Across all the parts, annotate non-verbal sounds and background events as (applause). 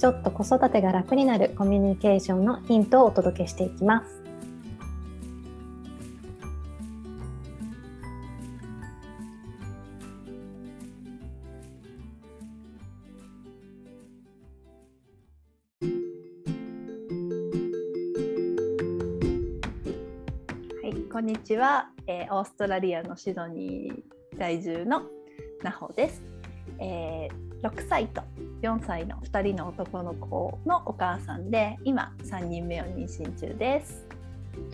ちょっと子育てが楽になるコミュニケーションのヒントをお届けしていきます。はい、こんにちは、えー、オーストラリアのシドニー在住のなほです。えー、6歳と4歳の2人の男の子のお母さんで今3人目を妊娠中です。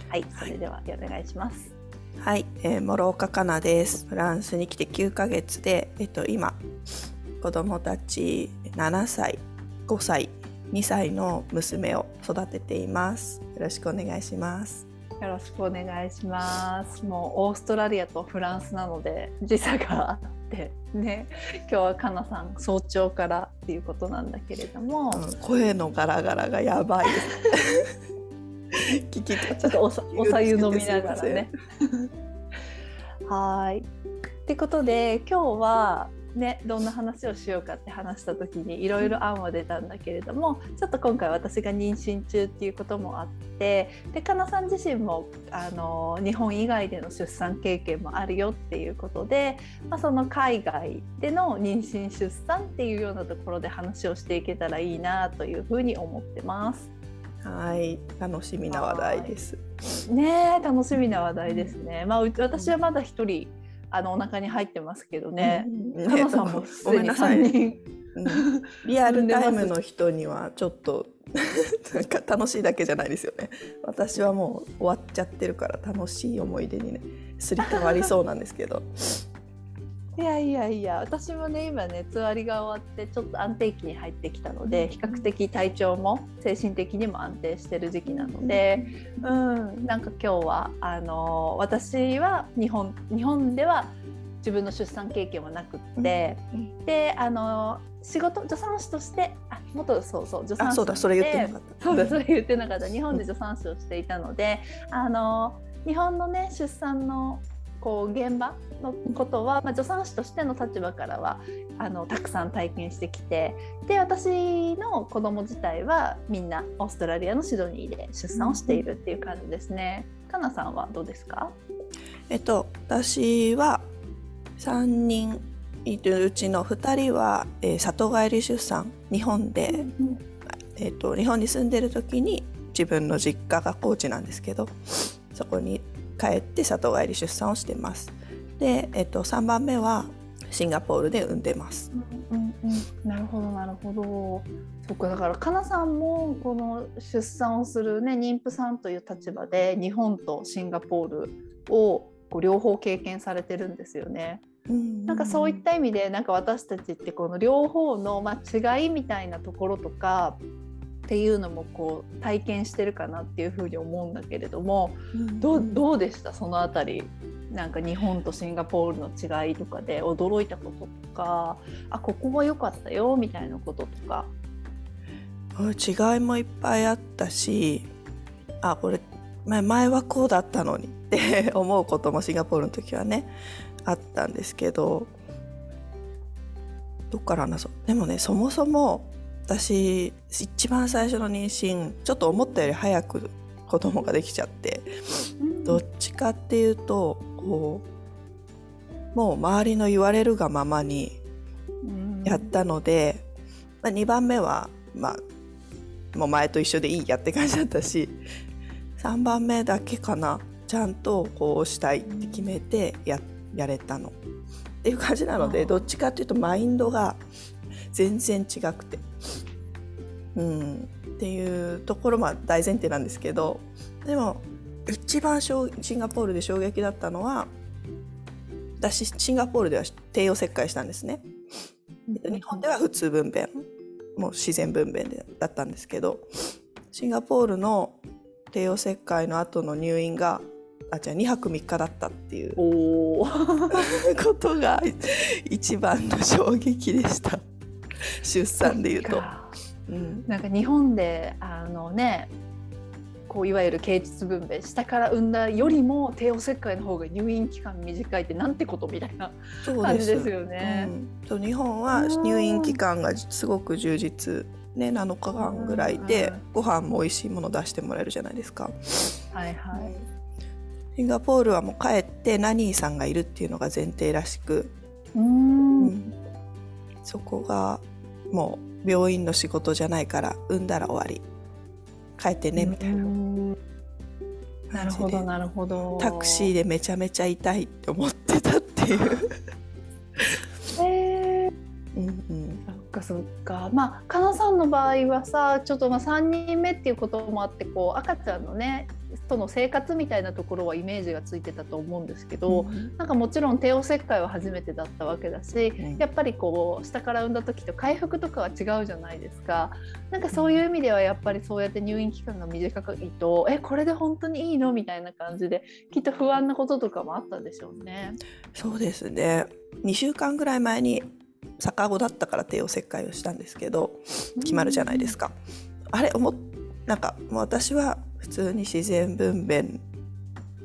はい、それではお願いします。はい、えー、諸岡かなです。フランスに来て9ヶ月で、えっと今子供たち7歳、5歳、2歳の娘を育てています。よろしくお願いします。よろしくお願いします。もうオーストラリアとフランスなので時差がってね今日はかなさん早朝からっていうことなんだけれども、うん、声のガラガラがやばい。聞き方ちょっとおさおさゆ飲みながらね。(laughs) はい。ってことで今日はね、どんな話をしようかって話した時にいろいろ案は出たんだけれどもちょっと今回私が妊娠中っていうこともあってでかなさん自身もあの日本以外での出産経験もあるよっていうことで、まあ、その海外での妊娠出産っていうようなところで話をしていけたらいいなというふうに思ってます。はい楽しみな話題です。ね楽しみな話題ですね。まあ私はまだ一人あのお腹に入ってますけどね。うん、ねさんも (laughs) すでに3人、うん、リアルタイムの人にはちょっと (laughs) なんか楽しいだけじゃないですよね。私はもう終わっちゃってるから楽しい思い出にねすり替わりそうなんですけど。いやいやいや私もね今ねつわりが終わってちょっと安定期に入ってきたので比較的体調も精神的にも安定してる時期なので、うん、なんか今日はあの私は日本日本では自分の出産経験はなくって、であの仕事助産師としてあ元そうそう助産師そうだそれ言ってなかった。そうだそれ言ってなかった。日本で助産師をしていたのであの日本のね出産のこう現場のことは、まあ、助産師としての立場からはあのたくさん体験してきてで私の子供自体はみんなオーストラリアのシドニーで出産をしているっていう感じですね。かなさんはどうですか？えっと私は3人いるうちの2人は、えー、里帰り出産日本で、うん、えっと、日本に住んでる時に自分の実家が高知なんですけどそこに帰って里帰り出産をしてます。で、えっと、3番目はシンガポールで産んでます。うんうん、なるほどなるほど。そっかだからかなさんもこの出産をするね妊婦さんという立場で日本とシンガポールをこう両方経験されてるんですよね。なんかそういった意味でなんか私たちってこの両方のまあ違いみたいなところとかっていうのもこう体験してるかなっていうふうに思うんだけれども、うん、どどうでした？そのあたり。なんか日本とシンガポールの違いとかで驚いたこととか。あここは良かったよみたいなこととか。違いもいっぱいあったしあこれ前はこうだったのにって (laughs) 思うこともシンガポールの時はねあったんですけど。どっから話そう？でもねそもそも私一番最初の妊娠ちょっと思ったより早く子供ができちゃって、どっちかっていうとこうもう周りの言われるがままにやったので、まあ、2番目はまあもう前と一緒でいいやって感じだったし3番目だけかな。ちゃんとこうしたいって決めてややれたの。っていう感じなのでどっちかっていうとマインドが全然違くて、うん、っていうところも大前提なんですけど。でも一番シンガポールで衝撃だったのは私シンガポールでは帝王切開したんですね。日本では普通分娩。もう自然分娩でだったんですけど。シンガポールの帝王切開の後の入院があじゃあ2泊3日だったっていう。(laughs) ことが一番の衝撃でした出産でいうと。うん、なんか日本であのねこういわゆる経腟分娩下から産んだよりも帝王切開の方が入院期間短いってなんてことみたいな感じですよね。うん、日本は入院期間がすごく充実ね、7日間ぐらいでご飯も美味しいもの出してもらえるじゃないですか。はいはい、シンガポールはもう帰ってナニーさんがいるっていうのが前提らしく。うん、そこがもう病院の仕事じゃないから産んだら終わり。帰ってねみたいな。なるほどなるほど。タクシーでめちゃめちゃ痛いって思ってたっていう。(laughs) えー、うんうんかそっか。まあかなさんの場合はさちょっとまあ3人目っていうこともあってこう赤ちゃんのねとの生活みたいなところはイメージがついてたと思うんですけど、うん、なんかもちろん帝王切開は初めてだったわけだし、うん、やっぱりこう下から産んだ時と回復とかは違うじゃないですか。なんかそういう意味ではやっぱりそうやって入院期間が短いとえこれで本当にいいのみたいな感じできっと不安なこととかもあったでしょうね。そうですね。2週間ぐらい前に逆子だったから帝王切開をしたんですけど決まるじゃないですか。あれ思なんかもう私は普通に自然分娩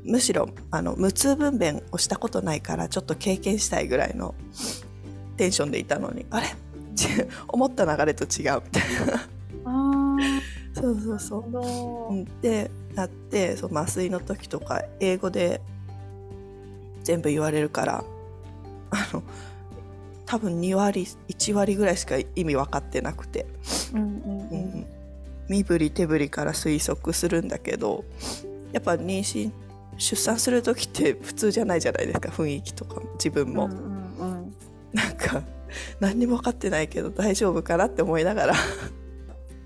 むしろあの無痛分娩をしたことないからちょっと経験したいぐらいのテンションでいたのにあれ？(laughs) 思った流れと違うみたいな。そうそうそう。でなってそう麻酔の時とか英語で全部言われるからあの多分2割1割ぐらいしか意味分かってなくて、うんうんうん、身振り手振りから推測するんだけどやっぱ妊娠出産する時って普通じゃないじゃないですか雰囲気とか自分も、うんうんうん、なんか何にも分かってないけど大丈夫かなって思いながら。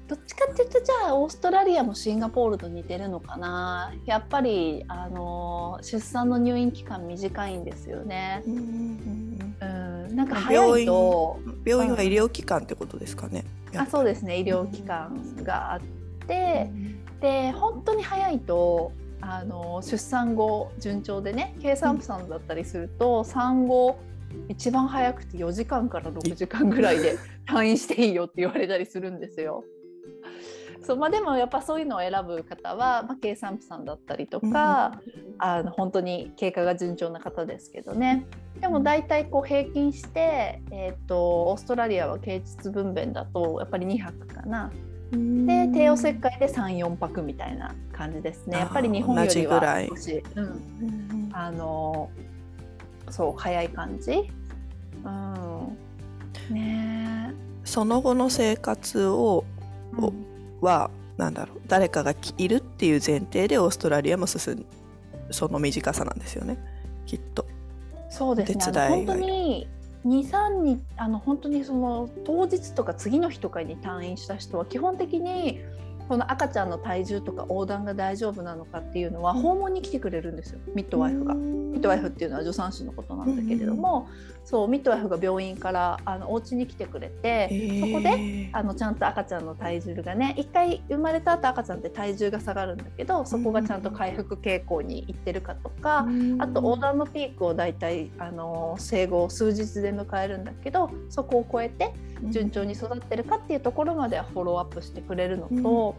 どっちかっていうとじゃあオーストラリアもシンガポールと似てるのかな。やっぱりあの出産の入院期間短いんですよね。うん、うん、なんか早いと。病院は医療機関ってことですかね。あそうですね。医療機関があって、で本当に早いとあの出産後順調でね計算婦さんだったりすると、産後一番早くて4時間から6時間ぐらいで退院していいよって言われたりするんですよ。そうまあ、でもやっぱそういうのを選ぶ方は、まあ、計算婦さんだったりとか、うん、あの本当に経過が順調な方ですけどね。でも大体こう平均して、えーと、オーストラリアは経腟分娩だとやっぱり2泊かな。で帝王切開で34泊みたいな感じですね。やっぱり日本よりは少し、うん、あのそう早い感じ、うん、ねその後の生活を、うんはなんだろう誰かがいるっていう前提でオーストラリアも進むその短さなんですよね。きっと。そうですね。本当に23日あの本当にその当日とか次の日とかに退院した人は基本的にこの赤ちゃんの体重とか横断が大丈夫なのかっていうのは訪問に来てくれるんですよ。ミッドワイフが。ミッドワイフっていうのは助産師のことなんだけれども、そうミッドワイフが病院からあのお家に来てくれてそこであのちゃんと赤ちゃんの体重がね一回生まれた後赤ちゃんって体重が下がるんだけどそこがちゃんと回復傾向にいってるかとかあと横断のピークを大体あの生後数日で迎えるんだけどそこを超えて順調に育ってるかっていうところまではフォローアップしてくれるのと、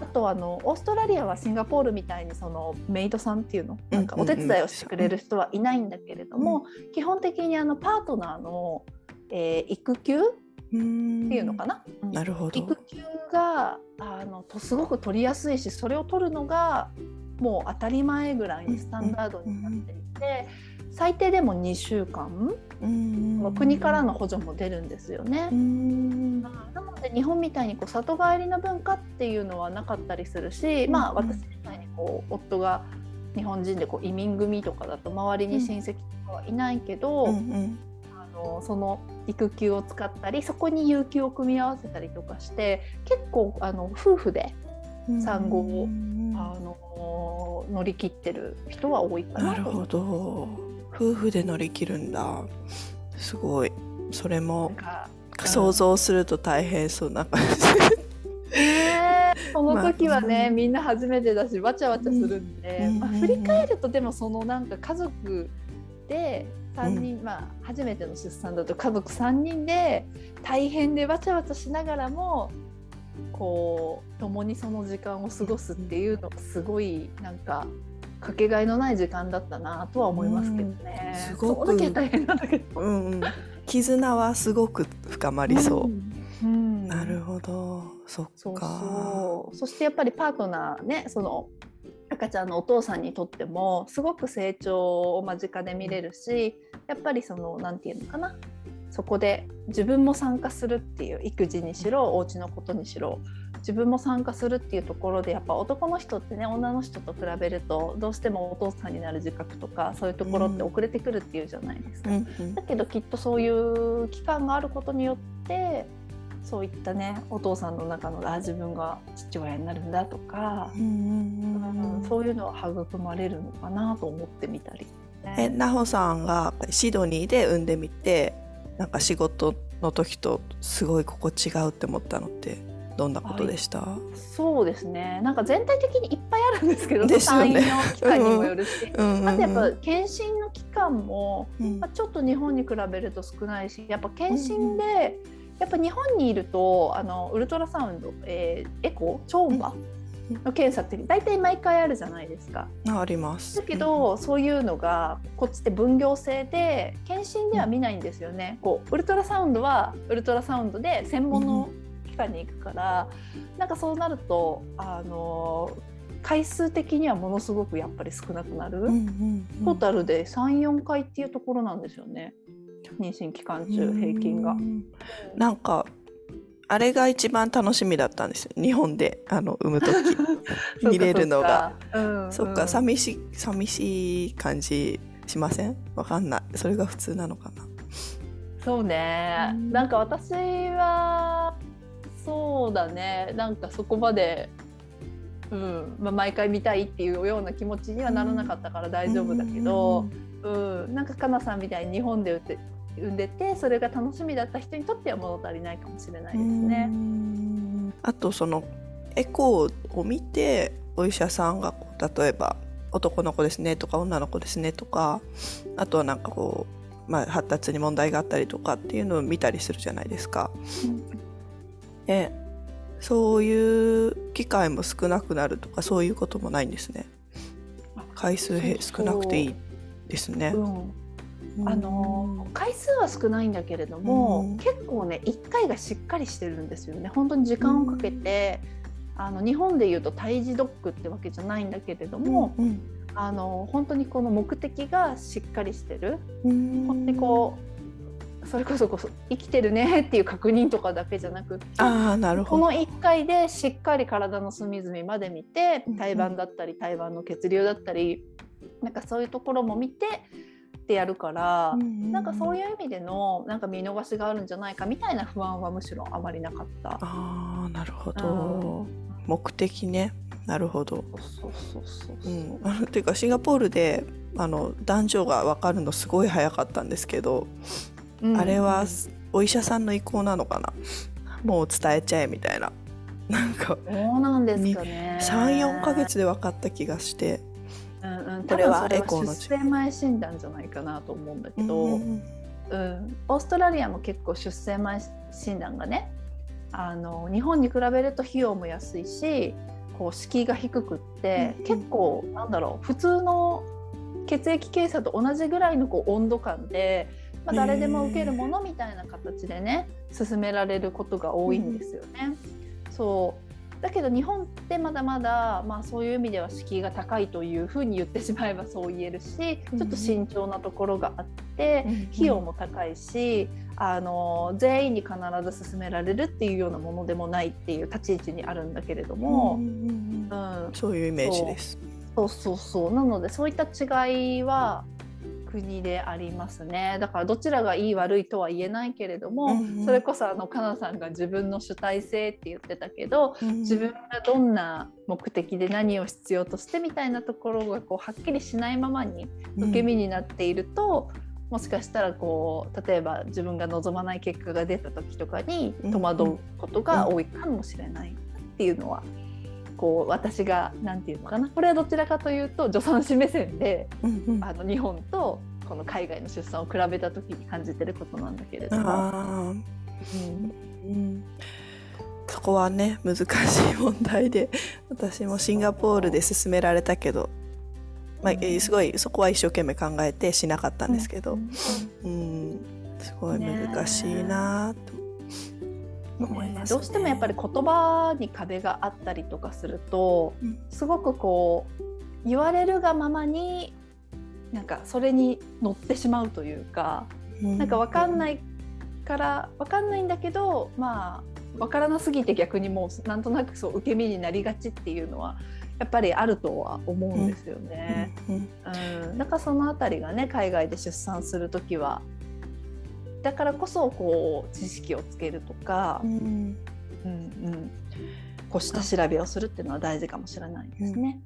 あとあのオーストラリアはシンガポールみたいにそのメイドさんっていうのなんかお手伝いをしてくれる人はいないんだけれども、基本的にあのパートナーの、えー、育休っていうのかな？なるほど。育休があのとすごく取りやすいしそれを取るのがもう当たり前ぐらいにスタンダードになっていて。最低でも2週間、国からの補助も出るんですよね。なので日本みたいにこう里帰りの文化っていうのはなかったりするし、まあ、私みたいにこう夫が日本人でこう移民組とかだと周りに親戚とかはいないけど、うん、あのその育休を使ったりそこに有給を組み合わせたりとかして結構あの夫婦で産後を、あの乗り切ってる人は多いかななるほど夫婦で乗り切るんだ。すごい。それも想像すると大変そうな感じ。えー、(laughs) その時はね、まあみんな初めてだしわちゃわちゃするんで、うん。まあ、振り返るとでもそのなんか家族で3人、まあ初めての出産だと家族3人で大変でわちゃわちゃしながらもこう共にその時間を過ごすっていうのがすごいなんかかけがえのない時間だったなとは思いますけどね。うんすごく大変なんだけど。うんうん、絆はすごく深まりそう。うんなるほど、そっか。そうそうそしてやっぱりパートナーねその赤ちゃんのお父さんにとってもすごく成長を間近で見れるしやっぱりそのなんていうのかなそこで自分も参加するっていう育児にしろお家のことにしろ自分も参加するっていうところでやっぱ男の人ってね女の人と比べるとどうしてもお父さんになる自覚とかそういうところって遅れてくるっていうじゃないですか。うんうん。だけどきっとそういう期間があることによってそういったねお父さんの中のあ自分が父親になるんだとか、うんそういうのは育まれるのかなと思ってみたり、え、なほさんがシドニーで産んでみて、なんか仕事の時とすごいここ違うって思ったのって？どんなことでした？そうですね。なんか全体的にいっぱいあるんですけどですよね。産院の期間にもよるし。うんうんうん。あとやっぱ検診の期間も、うんまあ、ちょっと日本に比べると少ないしやっぱ検診で、やっぱ日本にいるとあのウルトラサウンド、えーエコー？超音波？の検査って大体毎回あるじゃないですか。ああります。だけど、そういうのがこっちって分業制で検診では見ないんですよね。こうウルトラサウンドはウルトラサウンドで専門の機関に行くから、なんかそうなるとあの回数的にはものすごくやっぱり少なくなる。うんうんうん。トータルで34回っていうところなんですよね。妊娠期間中平均が。う。んなんかあれが一番楽しみだったんですよ。日本であの産む時。(laughs) 見れるのが。そうかそうか。うんそっかうん寂しい寂しい感じしません？わかんない。それが普通なのかな。そうね、うん。なんか私はそうだねなんかそこまで、うんまあ、毎回見たいっていうような気持ちにはならなかったから大丈夫だけど、うんなんかかなさんみたいに日本で産んで産んでてそれが楽しみだった人にとっては物足りないかもしれないですね。うんあとそのエコーを見てお医者さんがこう例えば男の子ですねとか女の子ですねとかあとはなんかこう、まあ、発達に問題があったりとかっていうのを見たりするじゃないですか。えそういう機会も少なくなるとかそういうこともないんですね。回数少なくていいですね。うん。あの回数は少ないんだけれども、うん。結構ね1回がしっかりしてるんですよね。本当に時間をかけて、あの日本でいうと胎児ドックってわけじゃないんだけれども、うん。あの本当にこの目的がしっかりしてる、うん。本当にこうそれこそこそ生きてるね (laughs) っていう確認とかだけじゃなくああなるこほど。の1回でしっかり体の隅々まで見てうん胎盤だったり胎盤の血流だったりなんかそういうところも見てってやるから、なんかそういう意味でのなんか見逃しがあるんじゃないかみたいな不安はむしろあまりなかった。ああなるほうど。目的ねなるほど。そうそうそうそうう。ん、あのていうかシンガポールであの男女が分かるのすごい早かったんですけど、うん。あれはお医者さんの意向なのかな？もう伝えちゃえみたいな。なんかそうなんですかね。34ヶ月で分かった気がして。うんうん、これはエコーの出生前診断じゃないかなと思うんだけど、ううんん。オーストラリアも結構出生前診断がねあの日本に比べると費用も安いしこう敷居が低くって、うん。結構なんだろう普通の血液検査と同じぐらいのこう温度感で、まあ、誰でも受けるものみたいな形でね進められることが多いんですよね。そう。だけど日本ってまだまだ、まあ、そういう意味では敷居が高いというふうに言ってしまえば (laughs) そう言えるしちょっと慎重なところがあって、費用も高いしあの全員に必ず進められるっていうようなものでもないっていう立ち位置にあるんだけれども、うんそういうイメージです。そうそうそう。なのでそういった違いは国でありますね。だからどちらがいい悪いとは言えないけれども、うんうん。それこそあのかなさんが自分の主体性って言ってたけど自分がどんな目的で何を必要としてみたいなところがこうはっきりしないままに受け身になっていると、もしかしたらこう例えば自分が望まない結果が出た時とかに戸惑うことが多いかもしれないっていうのはこう私がなんていうのかな？これはどちらかというと助産師目線で、うんうん。あの日本とこの海外の出産を比べた時に感じてることなんだけれども。あー。うん。そこはね難しい問題で (laughs) 私もシンガポールで勧められたけど、まあ、えーすごいそこは一生懸命考えてしなかったんですけど、うんうんすごい難しいなと。思います、ね。どうしてもやっぱり言葉に壁があったりとかするとうん。すごくこう言われるがままになんかそれに乗ってしまうというか、なんか分かんないから分かんないんだけどまあ分からなすぎて逆にもうなんとなくそう受け身になりがちっていうのはやっぱりあるとは思うんですよね。うんうんうん、だからそのあたりがね海外で出産する時はだからこそこう知識をつけるとか、うんうんうん、こう下調べをするっていうのは大事かもしれないですね。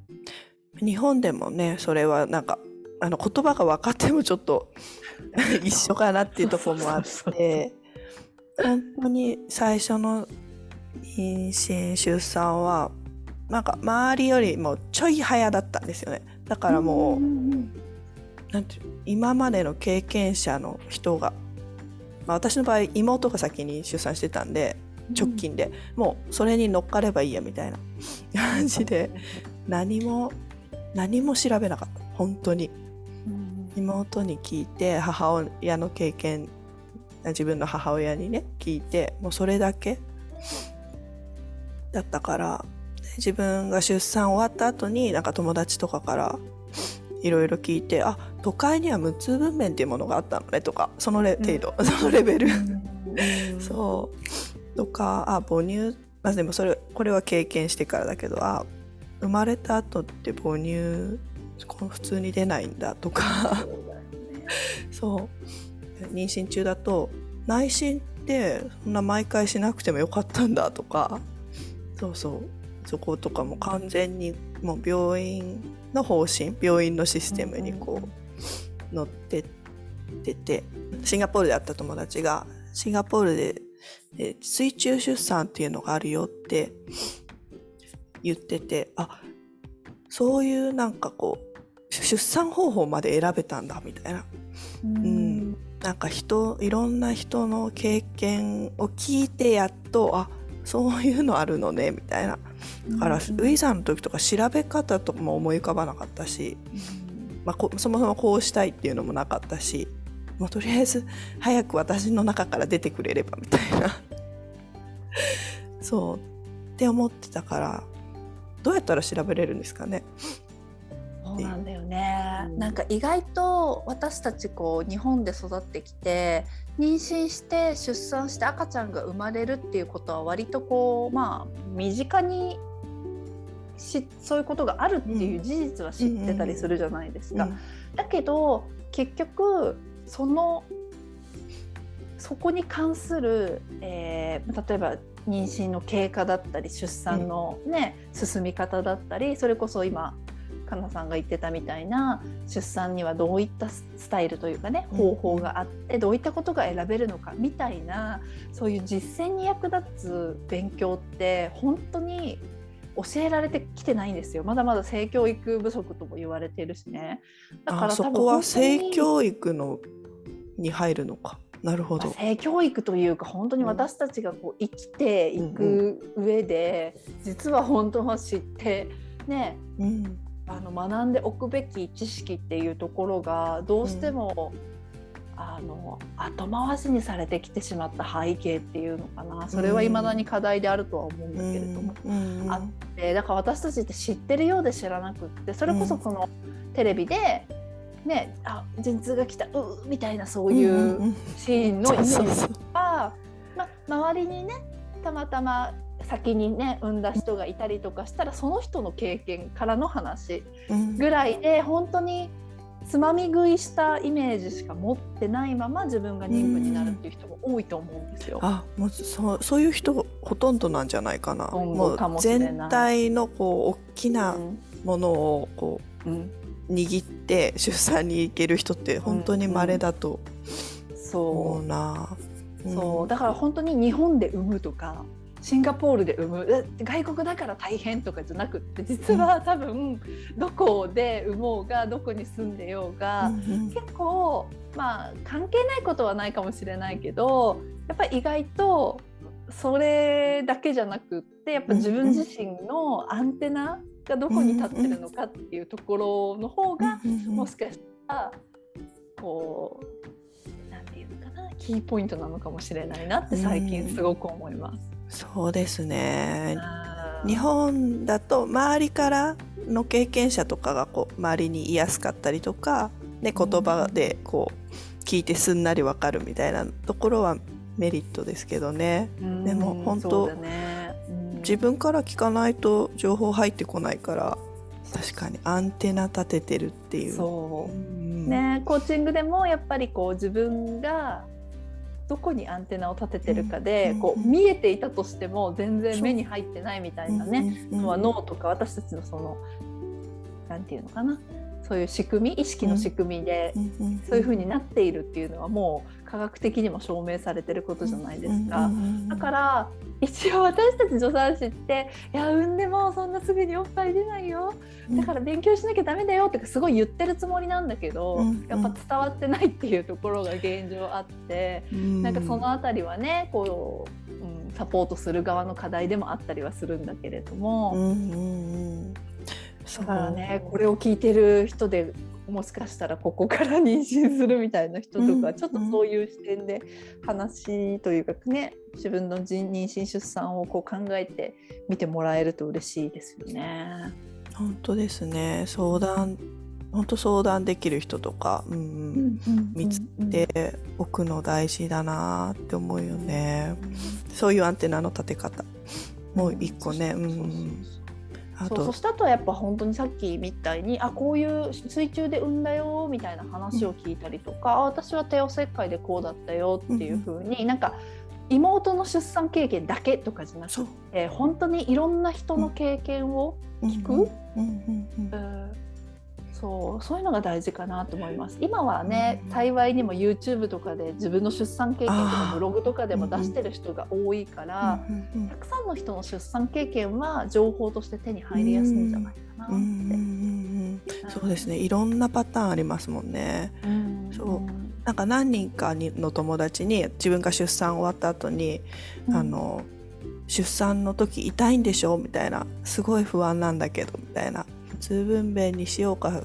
日本でもねそれはなんかあの言葉が分かってもちょっと (laughs) 一緒かなっていうところもあって本当に最初の妊娠出産はなんか周りよりもちょい早だったんですよね。だからもう,、んんんなんて今までの経験者の人が、まあ、私の場合妹が先に出産してたんで直近で、もうそれに乗っかればいいやみたいな感じで何も何も調べなかった。本当に。うん。妹に聞いて母親の経験自分の母親にね聞いてもうそれだけだったから自分が出産終わった後になんか友達とかからいろいろ聞いてあ都会には無痛分娩っていうものがあったのねとかそのレ程度、(laughs) そのレベル、(laughs) そう。とかあ母乳。まあでもそれこれは経験してからだけどあ生まれた後って母乳普通に出ないんだとか。そう妊娠中だと内診ってそんな毎回しなくてもよかったんだとか。そうそう。そことかも完全にもう病院の方針病院のシステムにこう乗ってっててシンガポールで会った友達がシンガポールでで水中出産っていうのがあるよって言っててあそういうなんかこう出産方法まで選べたんだみたいな。うん。なんか人いろんな人の経験を聞いてやっとあそういうのあるのねみたいな。だから、ウィザーの時とか調べ方とかも思い浮かばなかったし、まあ、こそもそもこうしたいっていうのもなかったしもうとりあえず早く私の中から出てくれればみたいな。そう。って思ってたからどうやったら調べれるんですかね。そうなんだよね、う。んなんか意外と私たちこう日本で育ってきて妊娠して出産して赤ちゃんが生まれるっていうことは割とこうまあ身近にしそういうことがあるっていう事実は知ってたりするじゃないですか。だけど結局そのそこに関する、えー例えば妊娠の経過だったり出産の、ね進み方だったりそれこそ今かなさんが言ってたみたいな出産にはどういったススタイルというかねうん。方法があってどういったことが選べるのかみたいなそういう実践に役立つ勉強って本当に教えられてきてないんですよ。まだまだ性教育不足とも言われてるしね。だからあそこは性教育のに入るのか。なるほど。まあ、性教育というか本当に私たちがこう生きていく上で、実は本当は知ってねうん。あの学んでおくべき知識っていうところがどうしても、あの後回しにされてきてしまった背景っていうのかな。それはいまだに課題であるとは思うんだけれども、うん。うん。あってだから私たちって知ってるようで知らなくってそれこそこのテレビで、ねあ陣痛が来たうーみたいなそういんううん。シーンのイメージそうそうそう。が、ま、周りにねたまたま先にね産んだ人がいたりとかしたらその人の経験からの話うん。ぐらいで本当につまみ食いしたイメージしか持ってないまま自分が妊婦になるっていう人も多いと思うんですよ。あもうそうそういう人ほとんどなんじゃないかな。ももしれない。全体のこう大きなうん。ものをこうん。う握って出産に行ける人って本当に稀だと思うな、そう。だから本当に日本で産むとかシンガポールで産む。外国だから大変とかじゃなくって実は多分どこで産もうがどこに住んでようが、結構まあ関係ないことはないかもしれないけどやっぱり意外とそれだけじゃなくってやっぱ自分自身のアンテナがどこに立ってるのかっていうところの方がもしかしたらこうなんていうのかなキーポイントなのかもしれないなって最近すごく思います。そうですね。日本だと周りからの経験者とかがこう周りにいやすかったりとか、ね、言葉でこう聞いてすんなりわかるみたいなところはメリットですけどね。でも本当、ね、自分から聞かないと情報入ってこないから確かにアンテナ立ててるっていう。そう、うん、ねコーチングでもやっぱりこう自分がどこにアンテナを立ててるかで、こう見えていたとしても全然目に入ってないみたいなね。のは脳とか私たちのその何て言うのかなそういう仕組み意識の仕組みでそういう風になっているっていうのはもう科学的にも証明されてることじゃないですか。だから一応私たち助産師って「いや産んでもそんなすぐにおっぱい出ないよ。だから勉強しなきゃダメだよ」ってすごい言ってるつもりなんだけど、やっぱ伝わってないっていうところが現状あって、なんかその辺りはねこう、うん、サポートする側の課題でもあったりはするんだけれども。うんうんうんだからねこれを聞いてる人でもしかしたらここから妊娠するみたいな人とか、ちょっとそういう視点で話というかね自分の妊娠出産をこう考えて見てもらえると嬉しいですよね。本当ですね。相談本当相談できる人とか、うん、見つけておくの大事だなって思うよね、そういうアンテナの立て方もう一個ね、うんそうそしたとやっぱ本当にさっきみたいにあこういう水中で産んだよみたいな話を聞いたりとか、うん、私は帝王切開でこうだったよっていうふうに、ん、なんか妹の出産経験だけとかじゃなくて本当にいろんな人の経験を聞く？そうそういうのが大事かなと思います。今はね、幸いにも YouTube とかで自分の出産経験とかブログとかでも出してる人が多いから、たくさんの人の出産経験は情報として手に入りやすいんじゃないかなって。うんそうですね。いろんなパターンありますもんね。そう。なんか何人かの友達に自分が出産終わった後に、あの出産の時痛いんでしょ？みたいな。すごい不安なんだけどみたいな通分娩にしようか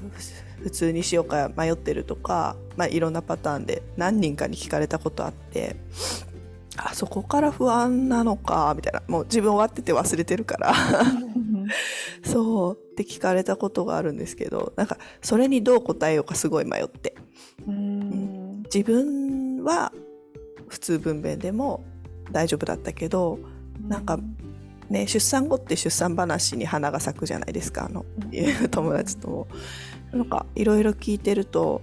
普通にしようか迷ってるとか、まあ、いろんなパターンで何人かに聞かれたことあってあそこから不安なのかみたいな。もう自分終わってて忘れてるから。そう。って聞かれたことがあるんですけどなんかそれにどう答えようかすごい迷って。うん、自分は普通分娩でも大丈夫だったけどなんかね、出産後って出産話に花が咲くじゃないですかあの、うん、(laughs) 友達とも。なんかいろいろ聞いてると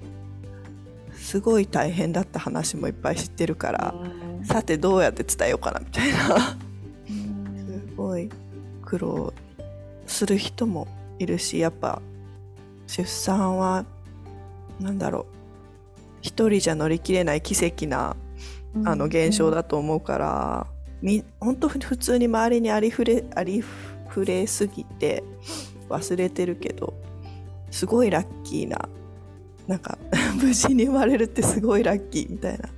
すごい大変だった話もいっぱい知ってるから、うん、さてどうやって伝えようかなみたいな、うん、すごい苦労する人もいるしやっぱ出産は何だろう一人じゃ乗り切れない奇跡なあの現象だと思うから、み本当普通に周りにありふれありふれすぎて忘れてるけどすごいラッキーななんか (laughs) 無事に生まれるってすごいラッキーみたいな。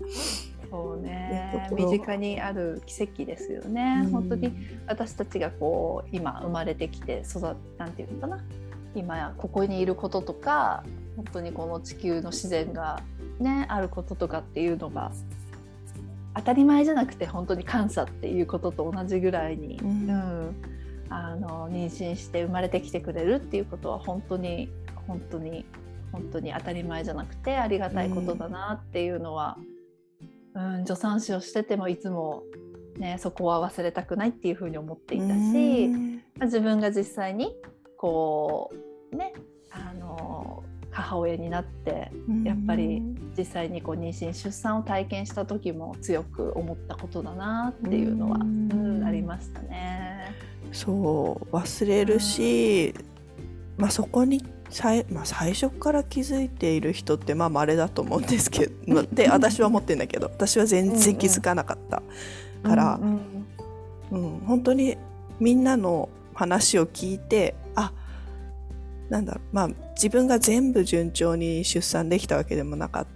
そうね。身近にある奇跡ですよね、うん、本当に。私たちがこう今生まれてきて育なんていうのかな。今やここにいることとか本当にこの地球の自然がねあることとかっていうのが当たり前じゃなくて本当に感謝っていうことと同じぐらいに、うん、うん、あの妊娠して生まれてきてくれるっていうことは本当に本当に本当に当たり前じゃなくてありがたいことだなっていうのは、うん、うん、助産師をしててもいつも、ね、そこは忘れたくないっていうふうに思っていたし、うん、自分が実際にこうねあの母親になってやっぱり実際にこう妊娠出産を体験した時も強く思ったことだなっていうのは、うん、ありましたね。そう忘れるし、まあ、そこに最,、まあ、最初から気づいている人ってまあ稀だと思うんですけど (laughs) で私は思ってるんだけど私は全然気づかなかったから、うんうん、うん、本当にみんなの話を聞いてあなんだまあ自分が全部順調に出産できたわけでもなかっ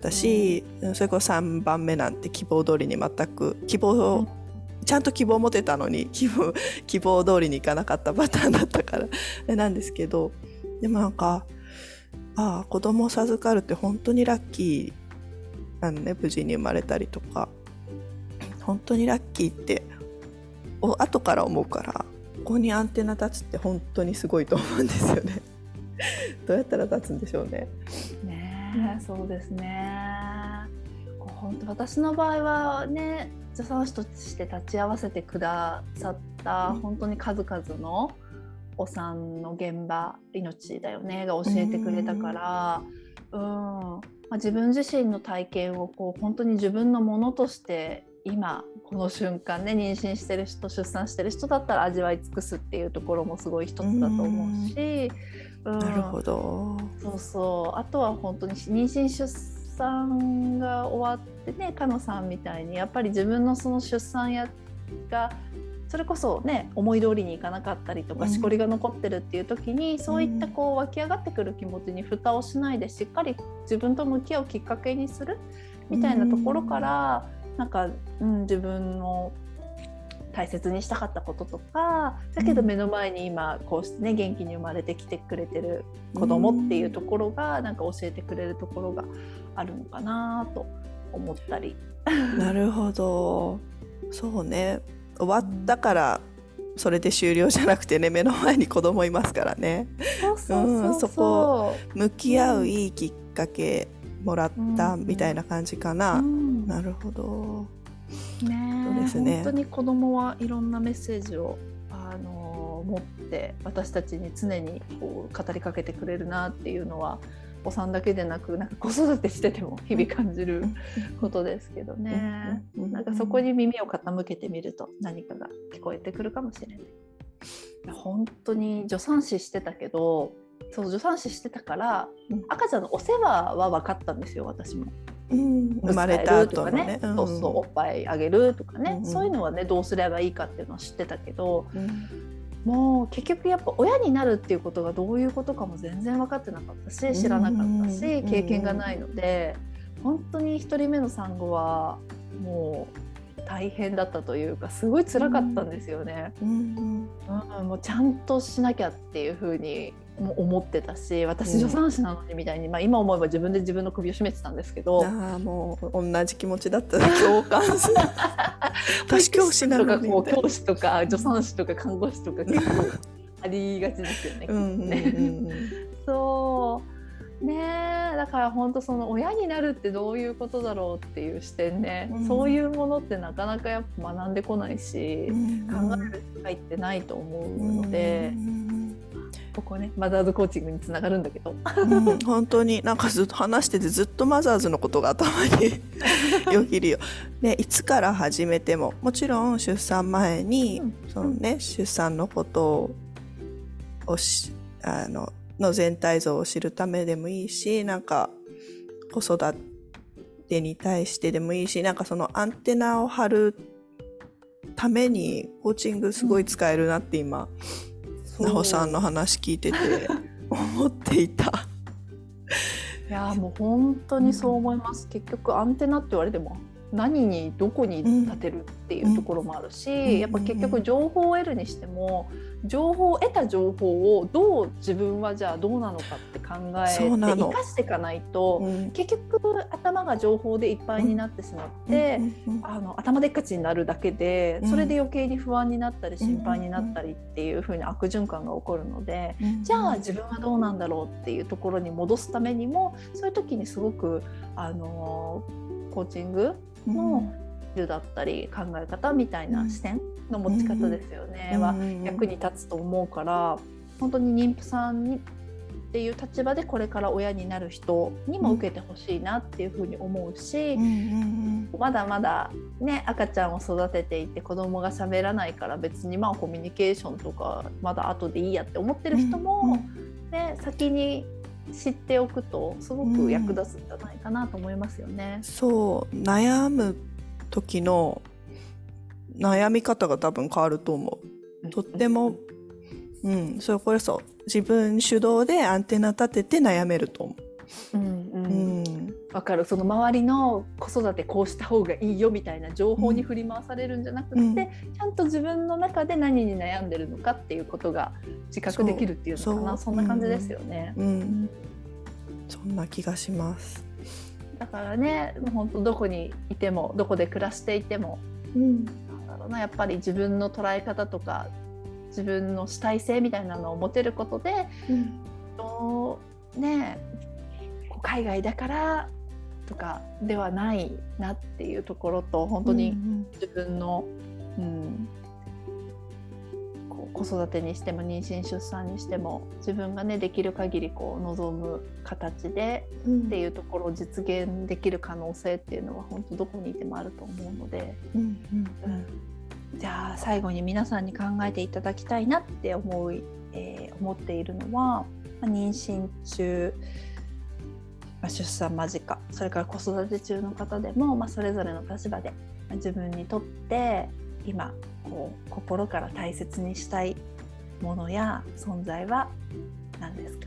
たし、それこそ3番目なんて希望通りに全く希望を、うん。ちゃんと希望持てたのに (laughs) 希望希望通りにいかなかったパターンだったから。(laughs) なんですけどでもなんかああ子供を授かるって本当にラッキーなのね無事に生まれたりとか。本当にラッキーってお後から思うからここにアンテナ立つって本当にすごいと思うんですよね。(laughs) どうやったら立つんでしょうね。ねえそうですね。こう本当私の場合はね助産師として立ち会わせてくださったうん。本当に数々のお産の現場命だよねが教えてくれたからうん、まあ、自分自身の体験をこう本当に自分のものとして今この瞬間ね妊娠してる人出産してる人だったら味わい尽くすっていうところもすごい一つだと思うし、うん、なるほど。そうそう。あとは本当に妊娠出産が終わってねかのさんみたいにやっぱり自分のその出産やがそれこそね思い通りにいかなかったりとかうん。しこりが残ってるっていう時に、そういったこう湧き上がってくる気持ちに蓋をしないでしっかり自分と向き合うきっかけにするみたいなところから、なんか、うん、自分の大切にしたかったこととかだけど目の前に今こうしてね元気に生まれてきてくれてる子供っていうところがなんか教えてくれるところがあるのかなと思ったり。(laughs) なるほど。そうね。終わったからそれで終了じゃなくてね目の前に子供いますからね。そこ向き合ういいきっかけもらったうんみたいな感じかな、うんなるほどねそうですね本当に子供はいろんなメッセージをあの持って私たちに常にこう語りかけてくれるなっていうのはお産だけでなくなんか子育てしてても日々感じることですけどね。うなんかそこに耳を傾けてみると何かが聞こえてくるかもしれない。本当に助産師してたけどそう助産師してたから、うん赤ちゃんのお世話は分かったんですよ私も。うん。生まれた後のね。とかそうそう。おっぱいあげるとかね、うん。うんそういうのはねどうすればいいかっていうのは知ってたけどうん。もう結局やっぱ親になるっていうことがどういうことかも全然分かってなかったし知らなかったし、うん。経験がないので本当に1人目の産後はもう大変だったというかすごい辛かったんですよね。うん。うん、もうちゃんとしなきゃっていうふうにも思ってたし私うん。助産師なのにみたいに、まあ、今思えば自分で自分の首を絞めてたんですけど。ああもう同じ気持ちだった。ら (laughs) 共感する。(laughs) 私教師なのに。とかこう教師とか助産師とか看護師とか結構ありがちですよね。うんうんうんね。(laughs) そう。ねえだから本当その親になるってどういうことだろうっていう視点ね、うん。そういうものってなかなかやっぱ学んでこないし、うん。考える機会ってないと思うので、うんここねマザーズコーチングにつながるんだけど。うん本当になんかずっと話しててずっとマザーズのことが頭に (laughs) よぎるよ。でいつから始めてももちろん出産前に、うんそのね、出産のことをしあのの全体像を知るためでもいいしなんか子育てに対してでもいいしなんかそのアンテナを張るためにコーチングすごい使えるなって今、なほさんの話聞いてて思っていた。いやーもう本当にそう思います、結局アンテナって言われても何にどこに立てるっていうところもあるし、うん。やっぱ結局情報を得るにしても情報を得た情報をどう自分はじゃあどうなのかって考えて生かしていかないと、うん。結局頭が情報でいっぱいになってしまって。あの頭でっかちになるだけでうん。それで余計に不安になったりん心配になったりっていう風に悪循環が起こるので、うん。じゃあ自分はどうなんだろうっていうところに戻すためにもそういう時にすごくあのコーチングのルだったり考え方みたいな視点の持ち方ですよね、は役に立つと思うから本当に妊婦さんにっていう立場でこれから親になる人にも受けてほしいなっていうふうに思うし、うんうんまだまだね赤ちゃんを育てていて子供が喋らないから別にまあコミュニケーションとかまだ後でいいやって思ってる人も、ね、先に知っておくとすごく役立つんじゃないかなと思いますよね。そう悩む時の悩み方が多分変わると思う。とっても、うん、それこそ自分主導でアンテナ立てて悩めると思う。んう。ううん。ん、わかる。その周りの子育てこうした方がいいよみたいな情報に振り回されるんじゃなくて、うん。ちゃんと自分の中で何に悩んでるのかっていうことが自覚できるっていうのかな。そんな感じですよね。うん、そんな気がします。だからね本当どこにいてもどこで暮らしていてもうんろうなやっぱり自分の捉え方とか自分の主体性みたいなのを持てることでとねこう海外だからとかではないなっていうところと本当に自分の、うん、こう子育てにしても妊娠出産にしても自分がねできる限りこう望む形でうん。っていうところを実現できる可能性っていうのは本当どこにいてもあると思うので、うんうんじゃあ最後に皆さんに考えていただきたいなって思い、えー思っているのは、まあ妊娠中、まあ出産間近それから子育て中の方でも、まあ、それぞれの立場で、まあ自分にとって今こう心から大切にしたいものや存在は何ですか？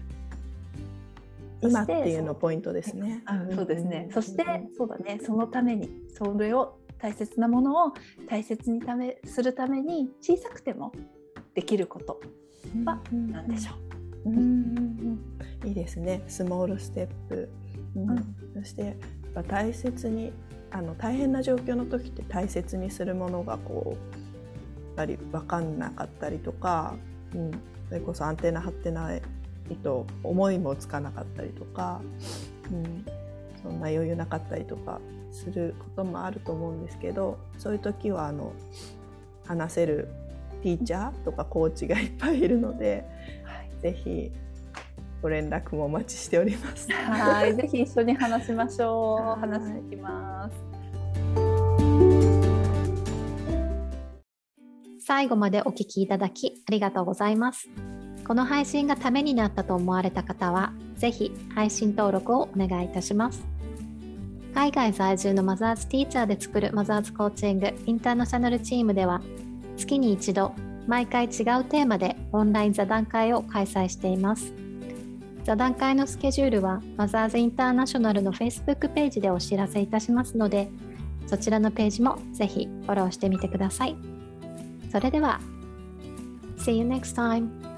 今っていうのポイントですね。うんそうですね。そして、そうだね。そのために、それを大切なものを大切にためするために、小さくてもできることは何でしょう？うん。うん。うんいいですね。スモールステップ。うん。うん。そしてやっぱ大切にあの大変な状況の時って大切にするものがこうやっぱり分かんなかったりとか、うん、それこそアンテナ張ってないと思いもつかなかったりとか、うん、そんな余裕なかったりとかすることもあると思うんですけどそういう時はあの話せるティーチャーとかコーチがいっぱいいるので、ぜひご連絡もお待ちしております。はい、ぜひ一緒に話しましょう。はい話していきます。最後までお聞きいただきありがとうございます。この配信がためになったと思われた方は、ぜひ配信登録をお願いいたします。海外在住のマザーズティーチャーで作るマザーズコーチングインターナショナルチームでは、月に一度、毎回違うテーマでオンライン座談会を開催しています。座談会のスケジュールはマザーズインターナショナルの Facebook ページでお知らせいたしますので、そちらのページもぜひフォローしてみてください。それでは、See you next time!